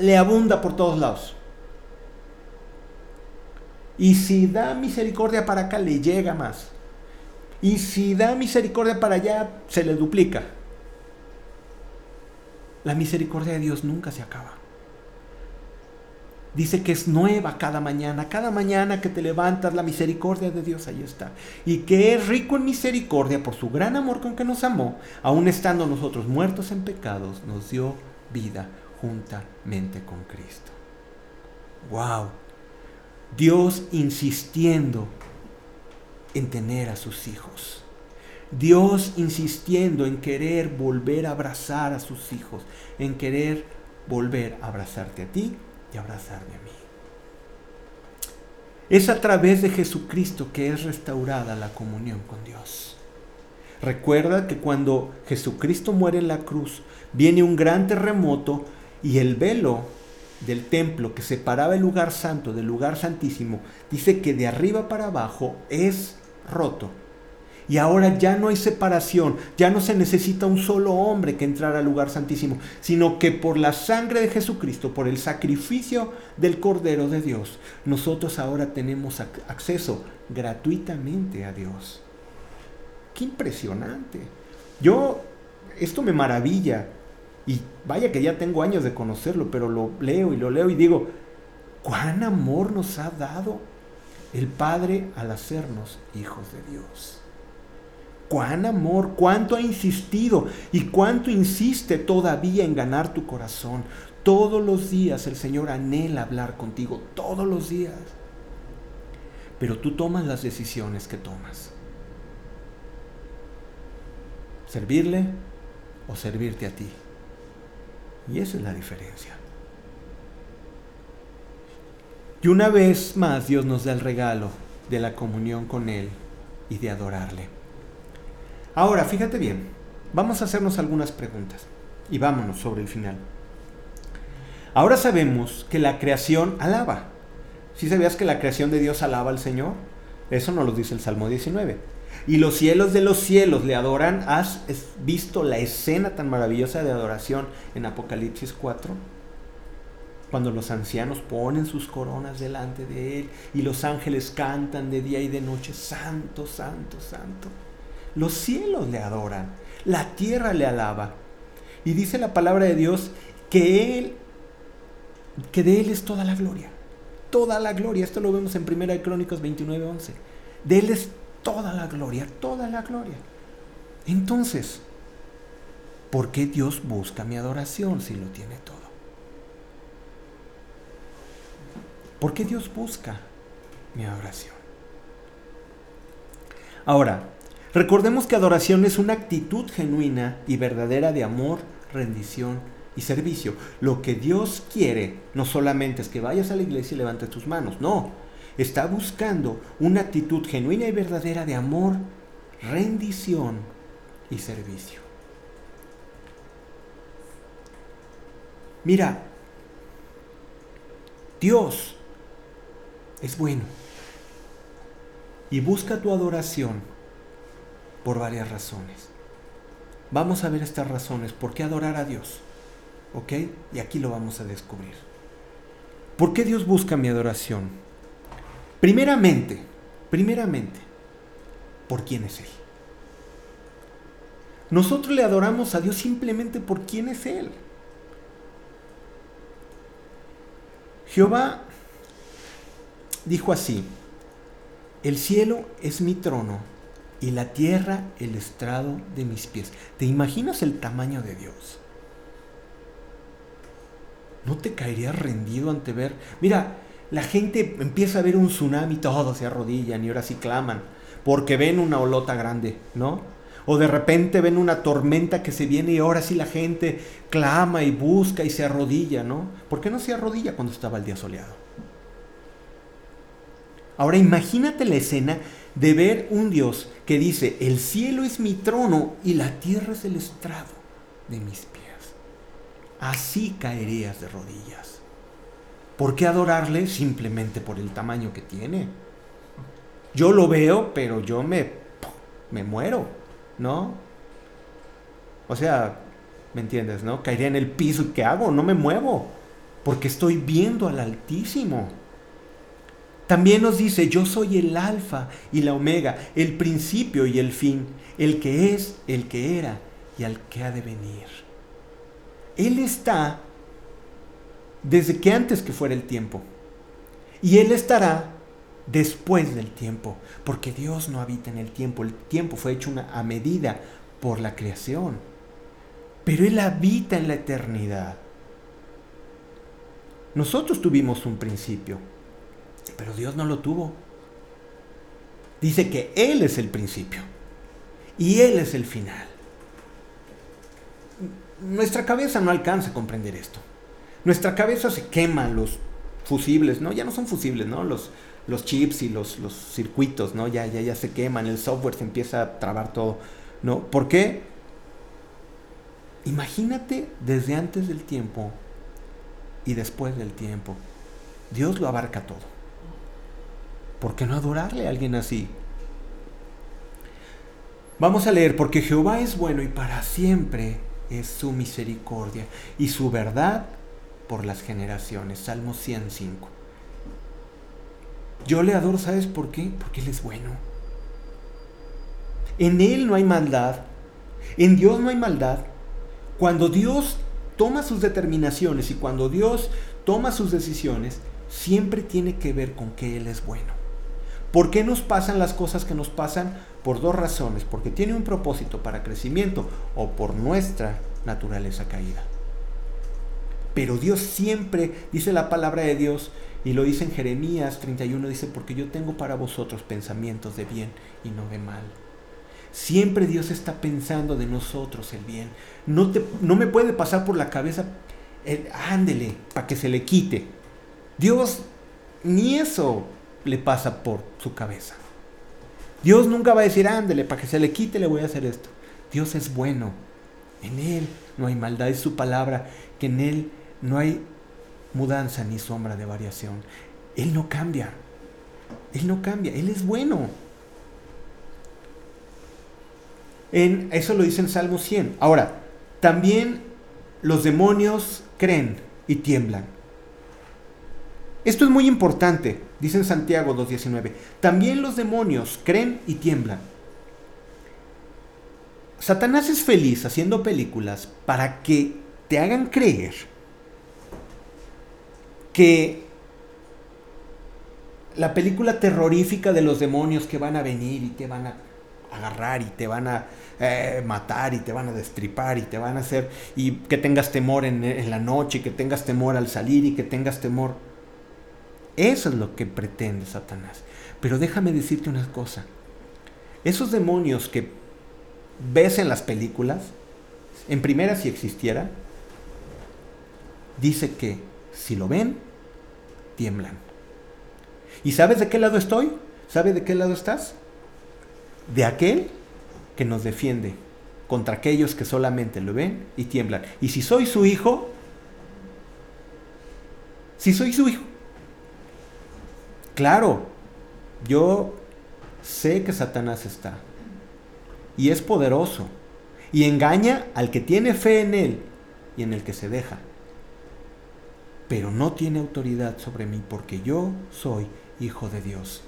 le abunda por todos lados. Y si da misericordia para acá, le llega más. Y si da misericordia para allá, se le duplica. La misericordia de Dios nunca se acaba. Dice que es nueva cada mañana. Cada mañana que te levantas, la misericordia de Dios ahí está. Y que es rico en misericordia por su gran amor con que nos amó, aun estando nosotros muertos en pecados, nos dio vida juntamente con Cristo. ¡Wow! Dios insistiendo en tener a sus hijos. Dios insistiendo en querer volver a abrazar a sus hijos, en querer volver a abrazarte a ti y abrazarme a mí. Es a través de Jesucristo que es restaurada la comunión con Dios. Recuerda que cuando Jesucristo muere en la cruz, viene un gran terremoto y el velo del templo que separaba el lugar santo del lugar santísimo, dice que de arriba para abajo es roto y ahora ya no hay separación, ya no se necesita un solo hombre que entrara al lugar santísimo, sino que por la sangre de Jesucristo, por el sacrificio del Cordero de Dios, nosotros ahora tenemos acceso gratuitamente a Dios. Qué impresionante. Yo, esto me maravilla. Y vaya que ya tengo años de conocerlo, pero lo leo y lo leo y digo, cuán amor nos ha dado el Padre al hacernos hijos de Dios cuán amor, cuánto ha insistido y cuánto insiste todavía en ganar tu corazón. Todos los días el Señor anhela hablar contigo, todos los días. Pero tú tomas las decisiones que tomas. Servirle o servirte a ti. Y esa es la diferencia. Y una vez más Dios nos da el regalo de la comunión con Él y de adorarle. Ahora, fíjate bien, vamos a hacernos algunas preguntas y vámonos sobre el final. Ahora sabemos que la creación alaba. ¿Sí sabías que la creación de Dios alaba al Señor? Eso nos lo dice el Salmo 19. Y los cielos de los cielos le adoran. ¿Has visto la escena tan maravillosa de adoración en Apocalipsis 4? cuando los ancianos ponen sus coronas delante de Él y los ángeles cantan de día y de noche, Santo, Santo, Santo. Los cielos le adoran, la tierra le alaba. Y dice la palabra de Dios que Él, que de Él es toda la gloria, toda la gloria. Esto lo vemos en 1 Crónicos 29, 11. De Él es toda la gloria, toda la gloria. Entonces, ¿por qué Dios busca mi adoración si lo tiene todo? ¿Por qué Dios busca mi adoración? Ahora, recordemos que adoración es una actitud genuina y verdadera de amor, rendición y servicio. Lo que Dios quiere no solamente es que vayas a la iglesia y levantes tus manos, no. Está buscando una actitud genuina y verdadera de amor, rendición y servicio. Mira, Dios es bueno. Y busca tu adoración por varias razones. Vamos a ver estas razones. ¿Por qué adorar a Dios? ¿Ok? Y aquí lo vamos a descubrir. ¿Por qué Dios busca mi adoración? Primeramente, primeramente, por quién es Él. Nosotros le adoramos a Dios simplemente por quién es Él. Jehová dijo así, el cielo es mi trono y la tierra el estrado de mis pies. ¿Te imaginas el tamaño de Dios? ¿No te caerías rendido ante ver? Mira, la gente empieza a ver un tsunami, todos se arrodillan y ahora sí claman, porque ven una olota grande, ¿no? O de repente ven una tormenta que se viene y ahora sí la gente clama y busca y se arrodilla, ¿no? ¿Por qué no se arrodilla cuando estaba el día soleado? Ahora imagínate la escena de ver un Dios que dice, el cielo es mi trono y la tierra es el estrado de mis pies. Así caerías de rodillas. ¿Por qué adorarle? Simplemente por el tamaño que tiene. Yo lo veo, pero yo me, me muero, ¿no? O sea, ¿me entiendes, no? Caería en el piso y ¿qué hago? No me muevo, porque estoy viendo al Altísimo. También nos dice, yo soy el alfa y la omega, el principio y el fin, el que es, el que era y al que ha de venir. Él está desde que antes que fuera el tiempo. Y Él estará después del tiempo, porque Dios no habita en el tiempo. El tiempo fue hecho una, a medida por la creación. Pero Él habita en la eternidad. Nosotros tuvimos un principio pero Dios no lo tuvo. Dice que Él es el principio y Él es el final. Nuestra cabeza no alcanza a comprender esto. Nuestra cabeza se quema los fusibles, ¿no? Ya no son fusibles, ¿no? Los, los chips y los, los circuitos, ¿no? Ya, ya, ya se queman, el software se empieza a trabar todo, ¿no? ¿Por qué? Imagínate desde antes del tiempo y después del tiempo. Dios lo abarca todo. ¿Por qué no adorarle a alguien así? Vamos a leer, porque Jehová es bueno y para siempre es su misericordia y su verdad por las generaciones. Salmo 105. Yo le adoro, ¿sabes por qué? Porque Él es bueno. En Él no hay maldad. En Dios no hay maldad. Cuando Dios toma sus determinaciones y cuando Dios toma sus decisiones, siempre tiene que ver con que Él es bueno. ¿Por qué nos pasan las cosas que nos pasan? Por dos razones, porque tiene un propósito para crecimiento o por nuestra naturaleza caída. Pero Dios siempre, dice la palabra de Dios, y lo dice en Jeremías 31, dice, porque yo tengo para vosotros pensamientos de bien y no de mal. Siempre Dios está pensando de nosotros el bien. No, te, no me puede pasar por la cabeza, el, ándele, para que se le quite. Dios ni eso le pasa por su cabeza. Dios nunca va a decir, ándele, para que se le quite le voy a hacer esto. Dios es bueno. En Él no hay maldad, es su palabra, que en Él no hay mudanza ni sombra de variación. Él no cambia. Él no cambia. Él es bueno. En, eso lo dice en Salmo 100. Ahora, también los demonios creen y tiemblan. Esto es muy importante, dice en Santiago 2.19. También los demonios creen y tiemblan. Satanás es feliz haciendo películas para que te hagan creer que la película terrorífica de los demonios que van a venir y te van a agarrar y te van a eh, matar y te van a destripar y te van a hacer y que tengas temor en, en la noche, y que tengas temor al salir y que tengas temor. Eso es lo que pretende Satanás. Pero déjame decirte una cosa. Esos demonios que ves en las películas, en primera si existiera, dice que si lo ven, tiemblan. ¿Y sabes de qué lado estoy? ¿Sabes de qué lado estás? De aquel que nos defiende contra aquellos que solamente lo ven y tiemblan. Y si soy su hijo, si soy su hijo, claro, yo sé que Satanás está y es poderoso y engaña al que tiene fe en él y en el que se deja pero no tiene autoridad sobre mí porque yo soy hijo de Dios.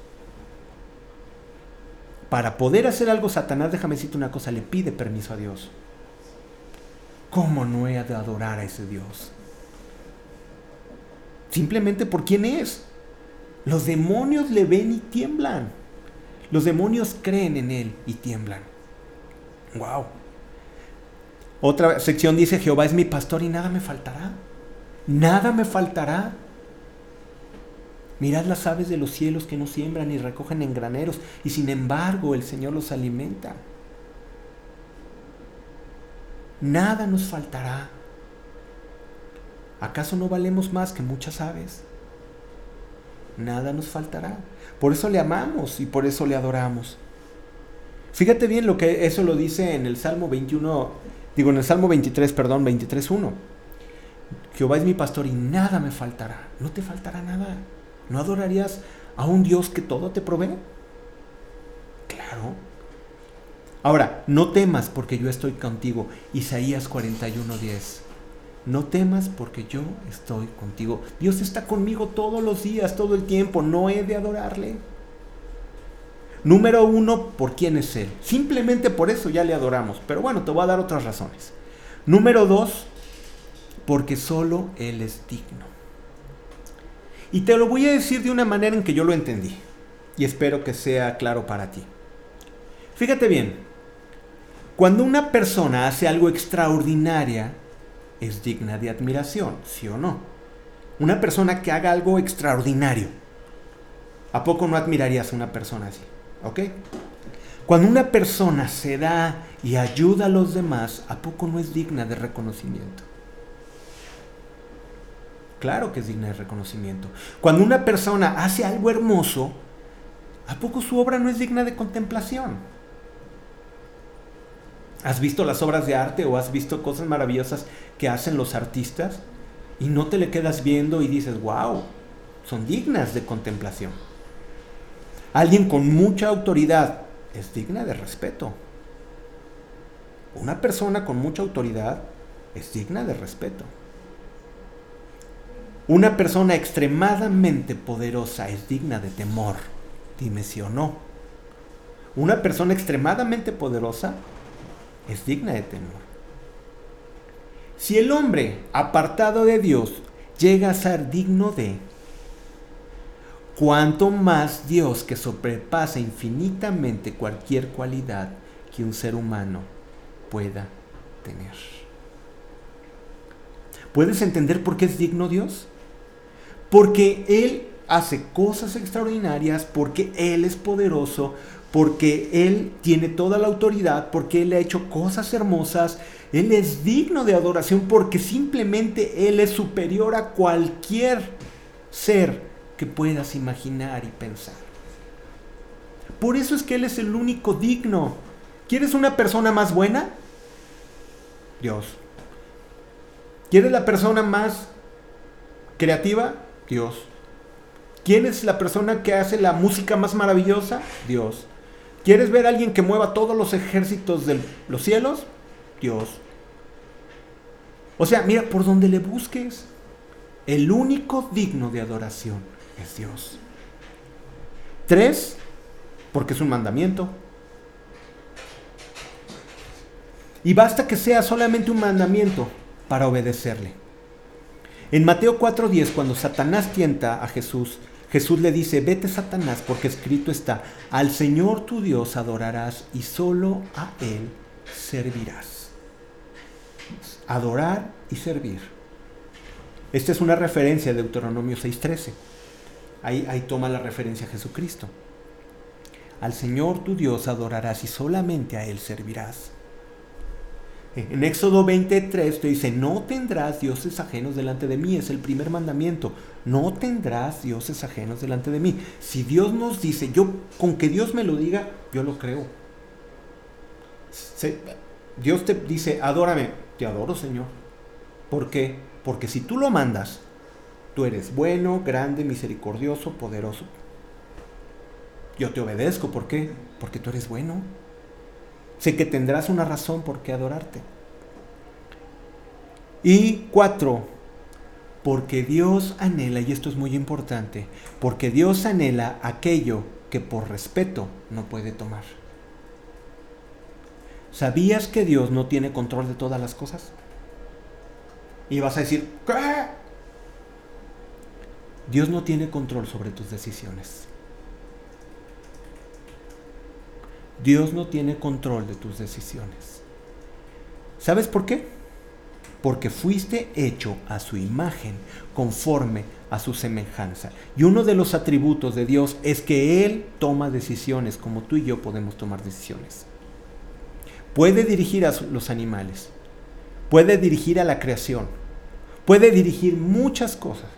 Para poder hacer algo, Satanás, déjame decirte una cosa, le pide permiso a Dios. ¿Cómo no he de adorar a ese Dios? Simplemente por quién es. Los demonios le ven y tiemblan. Los demonios creen en él y tiemblan. Wow. Otra sección dice, Jehová es mi pastor y nada me faltará nada me faltará. Mirad las aves de los cielos que no siembran ni recogen en graneros, y sin embargo el Señor los alimenta. Nada nos faltará. ¿Acaso no valemos más que muchas aves? Nada nos faltará. Por eso le amamos y por eso le adoramos. Fíjate bien lo que eso lo dice en el Salmo 21, digo en el Salmo 23, perdón, 23.1. Jehová es mi pastor y nada me faltará. No te faltará nada. ¿No adorarías a un Dios que todo te provee? Claro. Ahora, no temas porque yo estoy contigo. Isaías 41:10. No temas porque yo estoy contigo. Dios está conmigo todos los días, todo el tiempo. No he de adorarle. Número uno, ¿por quién es Él? Simplemente por eso ya le adoramos. Pero bueno, te voy a dar otras razones. Número dos, porque solo Él es digno. Y te lo voy a decir de una manera en que yo lo entendí, y espero que sea claro para ti. Fíjate bien, cuando una persona hace algo extraordinaria, es digna de admiración, ¿sí o no? Una persona que haga algo extraordinario, ¿a poco no admirarías a una persona así? ¿Ok? Cuando una persona se da y ayuda a los demás, ¿a poco no es digna de reconocimiento? Claro que es digna de reconocimiento. Cuando una persona hace algo hermoso, ¿a poco su obra no es digna de contemplación? ¿Has visto las obras de arte o has visto cosas maravillosas que hacen los artistas y no te le quedas viendo y dices, wow, son dignas de contemplación? Alguien con mucha autoridad es digna de respeto. Una persona con mucha autoridad es digna de respeto. Una persona extremadamente poderosa es digna de temor. Dime si o no. Una persona extremadamente poderosa es digna de temor. Si el hombre apartado de Dios llega a ser digno de, cuanto más Dios que sobrepasa infinitamente cualquier cualidad que un ser humano pueda tener. ¿Puedes entender por qué es digno Dios? Porque Él hace cosas extraordinarias, porque Él es poderoso, porque Él tiene toda la autoridad, porque Él ha hecho cosas hermosas, Él es digno de adoración, porque simplemente Él es superior a cualquier ser que puedas imaginar y pensar. Por eso es que Él es el único digno. ¿Quieres una persona más buena? Dios. ¿Quieres la persona más creativa? Dios. ¿Quién es la persona que hace la música más maravillosa? Dios. ¿Quieres ver a alguien que mueva todos los ejércitos de los cielos? Dios. O sea, mira, por donde le busques, el único digno de adoración es Dios. Tres, porque es un mandamiento. Y basta que sea solamente un mandamiento para obedecerle. En Mateo 4:10, cuando Satanás tienta a Jesús, Jesús le dice, vete Satanás, porque escrito está, al Señor tu Dios adorarás y solo a Él servirás. Adorar y servir. Esta es una referencia de Deuteronomio 6:13. Ahí, toma la referencia a Jesucristo. Al Señor tu Dios adorarás y solamente a Él servirás. En Éxodo 23 te dice, no tendrás dioses ajenos delante de mí, es el primer mandamiento, no tendrás dioses ajenos delante de mí. Si Dios nos dice, yo con que Dios me lo diga, yo lo creo. Dios te dice, adórame, te adoro Señor. ¿Por qué? Porque si tú lo mandas, Tú eres bueno, grande, misericordioso, poderoso. Yo te obedezco, ¿por qué? Porque tú eres bueno. Sé que tendrás una razón por qué adorarte. Y cuatro, porque Dios anhela, y esto es muy importante, porque Dios anhela aquello que por respeto no puede tomar. ¿Sabías que Dios no tiene control de todas las cosas? Y vas a decir, ¿qué? Dios no tiene control sobre tus decisiones. Dios no tiene control de tus decisiones. ¿Sabes por qué? Porque fuiste hecho a su imagen, conforme a su semejanza. Y uno de los atributos de Dios es que Él toma decisiones como tú y yo podemos tomar decisiones. Puede dirigir a los animales, puede dirigir a la creación, puede dirigir muchas cosas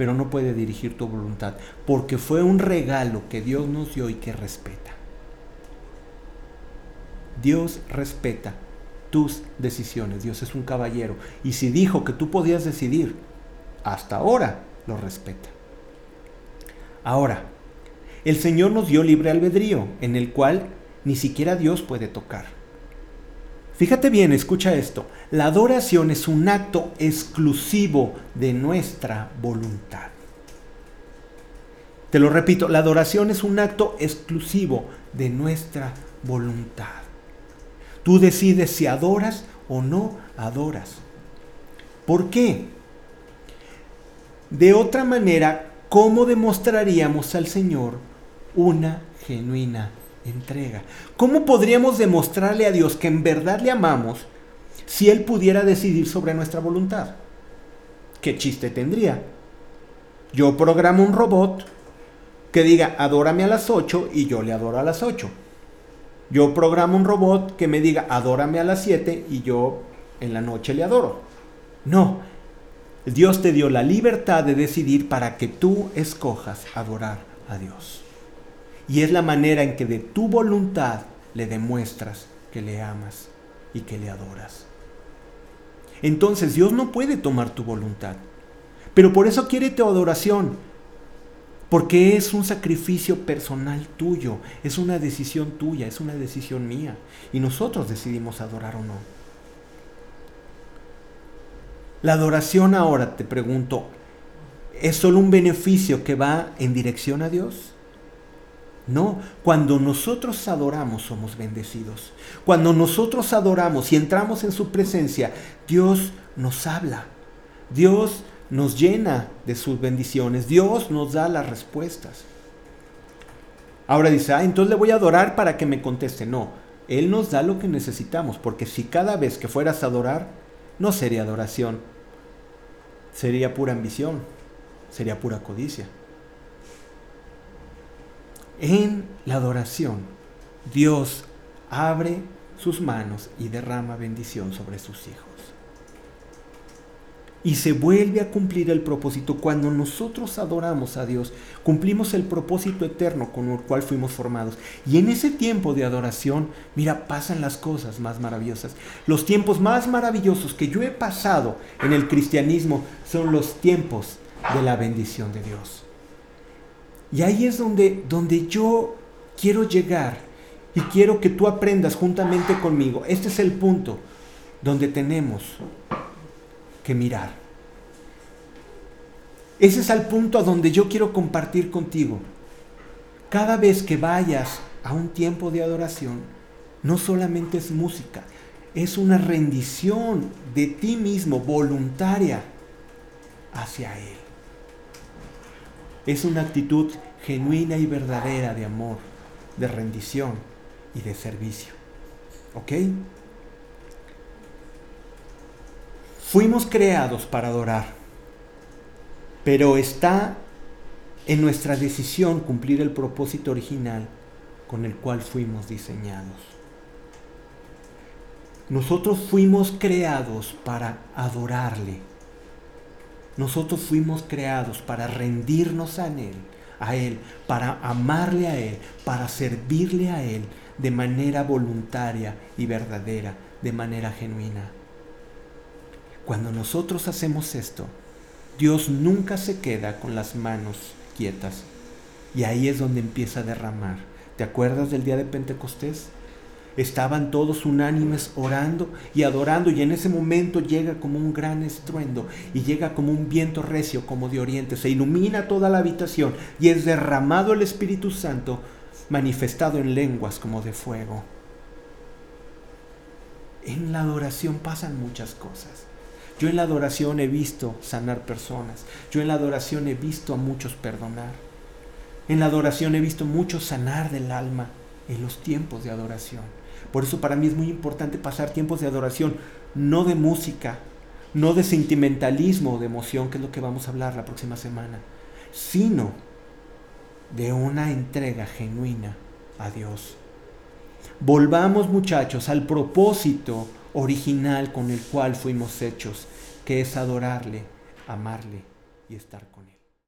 pero no puede dirigir tu voluntad, porque fue un regalo que Dios nos dio y que respeta. Dios respeta tus decisiones, Dios es un caballero, y si dijo que tú podías decidir, hasta ahora lo respeta. Ahora, el Señor nos dio libre albedrío, en el cual ni siquiera Dios puede tocar. Fíjate bien, escucha esto. La adoración es un acto exclusivo de nuestra voluntad. Te lo repito, la adoración es un acto exclusivo de nuestra voluntad. Tú decides si adoras o no adoras. ¿Por qué? De otra manera, ¿cómo demostraríamos al Señor una genuina entrega? ¿Cómo podríamos demostrarle a Dios que en verdad le amamos si Él pudiera decidir sobre nuestra voluntad. ¿Qué chiste tendría? Yo programo un robot que diga, adórame a las 8 y yo le adoro a las 8. Yo programo un robot que me diga, adórame a las 7 y yo en la noche le adoro. No, Dios te dio la libertad de decidir para que tú escojas adorar a Dios. Y es la manera en que de tu voluntad le demuestras que le amas y que le adoras. Entonces Dios no puede tomar tu voluntad. Pero por eso quiere tu adoración. Porque es un sacrificio personal tuyo, es una decisión tuya, es una decisión mía. Y nosotros decidimos adorar o no. La adoración ahora, te pregunto, ¿es solo un beneficio que va en dirección a Dios? No, cuando nosotros adoramos somos bendecidos. Cuando nosotros adoramos y entramos en su presencia, Dios nos habla. Dios nos llena de sus bendiciones. Dios nos da las respuestas. Ahora dice, ah, entonces le voy a adorar para que me conteste. No, Él nos da lo que necesitamos, porque si cada vez que fueras a adorar, no sería adoración, sería pura ambición, sería pura codicia. En la adoración, Dios abre sus manos y derrama bendición sobre sus hijos. Y se vuelve a cumplir el propósito. Cuando nosotros adoramos a Dios, cumplimos el propósito eterno con el cual fuimos formados. Y en ese tiempo de adoración, mira, pasan las cosas más maravillosas. Los tiempos más maravillosos que yo he pasado en el cristianismo son los tiempos de la bendición de Dios. Y ahí es donde, donde yo quiero llegar y quiero que tú aprendas juntamente conmigo. Este es el punto donde tenemos mirar. Ese es el punto a donde yo quiero compartir contigo. Cada vez que vayas a un tiempo de adoración, no solamente es música, es una rendición de ti mismo voluntaria hacia Él. Es una actitud genuina y verdadera de amor, de rendición y de servicio. ¿Ok? Fuimos creados para adorar, pero está en nuestra decisión cumplir el propósito original con el cual fuimos diseñados. Nosotros fuimos creados para adorarle. Nosotros fuimos creados para rendirnos a Él, a Él, para amarle a Él, para servirle a Él de manera voluntaria y verdadera, de manera genuina. Cuando nosotros hacemos esto, Dios nunca se queda con las manos quietas. Y ahí es donde empieza a derramar. ¿Te acuerdas del día de Pentecostés? Estaban todos unánimes orando y adorando y en ese momento llega como un gran estruendo y llega como un viento recio como de oriente. Se ilumina toda la habitación y es derramado el Espíritu Santo manifestado en lenguas como de fuego. En la adoración pasan muchas cosas. Yo en la adoración he visto sanar personas. Yo en la adoración he visto a muchos perdonar. En la adoración he visto mucho sanar del alma en los tiempos de adoración. Por eso para mí es muy importante pasar tiempos de adoración, no de música, no de sentimentalismo o de emoción, que es lo que vamos a hablar la próxima semana, sino de una entrega genuina a Dios. Volvamos muchachos al propósito original con el cual fuimos hechos, que es adorarle, amarle y estar.